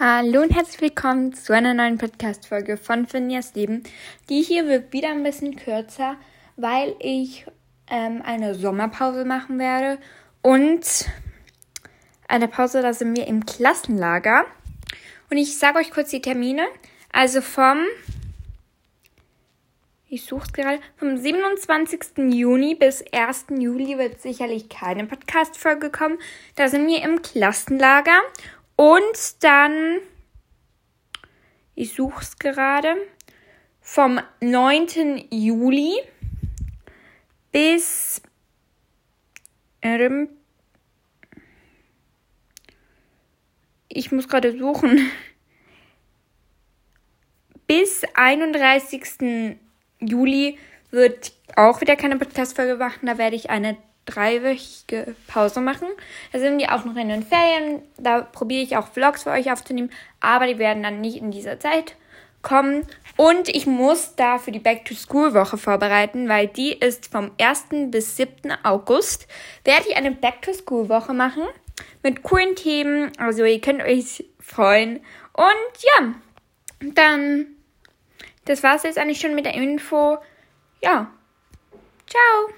Hallo und herzlich willkommen zu einer neuen Podcast-Folge von Finjas Leben. Die hier wird wieder ein bisschen kürzer, weil ich ähm, eine Sommerpause machen werde und eine Pause, da sind wir im Klassenlager. Und ich sage euch kurz die Termine. Also vom, ich suche gerade, vom 27. Juni bis 1. Juli wird sicherlich keine Podcast-Folge kommen. Da sind wir im Klassenlager. Und dann, ich suche es gerade, vom 9. Juli bis ähm, ich muss gerade suchen. Bis 31. Juli wird auch wieder keine Podcast-Folge machen. Da werde ich eine dreiwöchige Pause machen. Da sind die auch noch in den Ferien. Da probiere ich auch Vlogs für euch aufzunehmen, aber die werden dann nicht in dieser Zeit kommen. Und ich muss da für die Back-to-School-Woche vorbereiten, weil die ist vom 1. bis 7. August. Werde ich eine Back-to-School-Woche machen mit coolen Themen. Also ihr könnt euch freuen. Und ja, dann, das war es jetzt eigentlich schon mit der Info. Ja, ciao.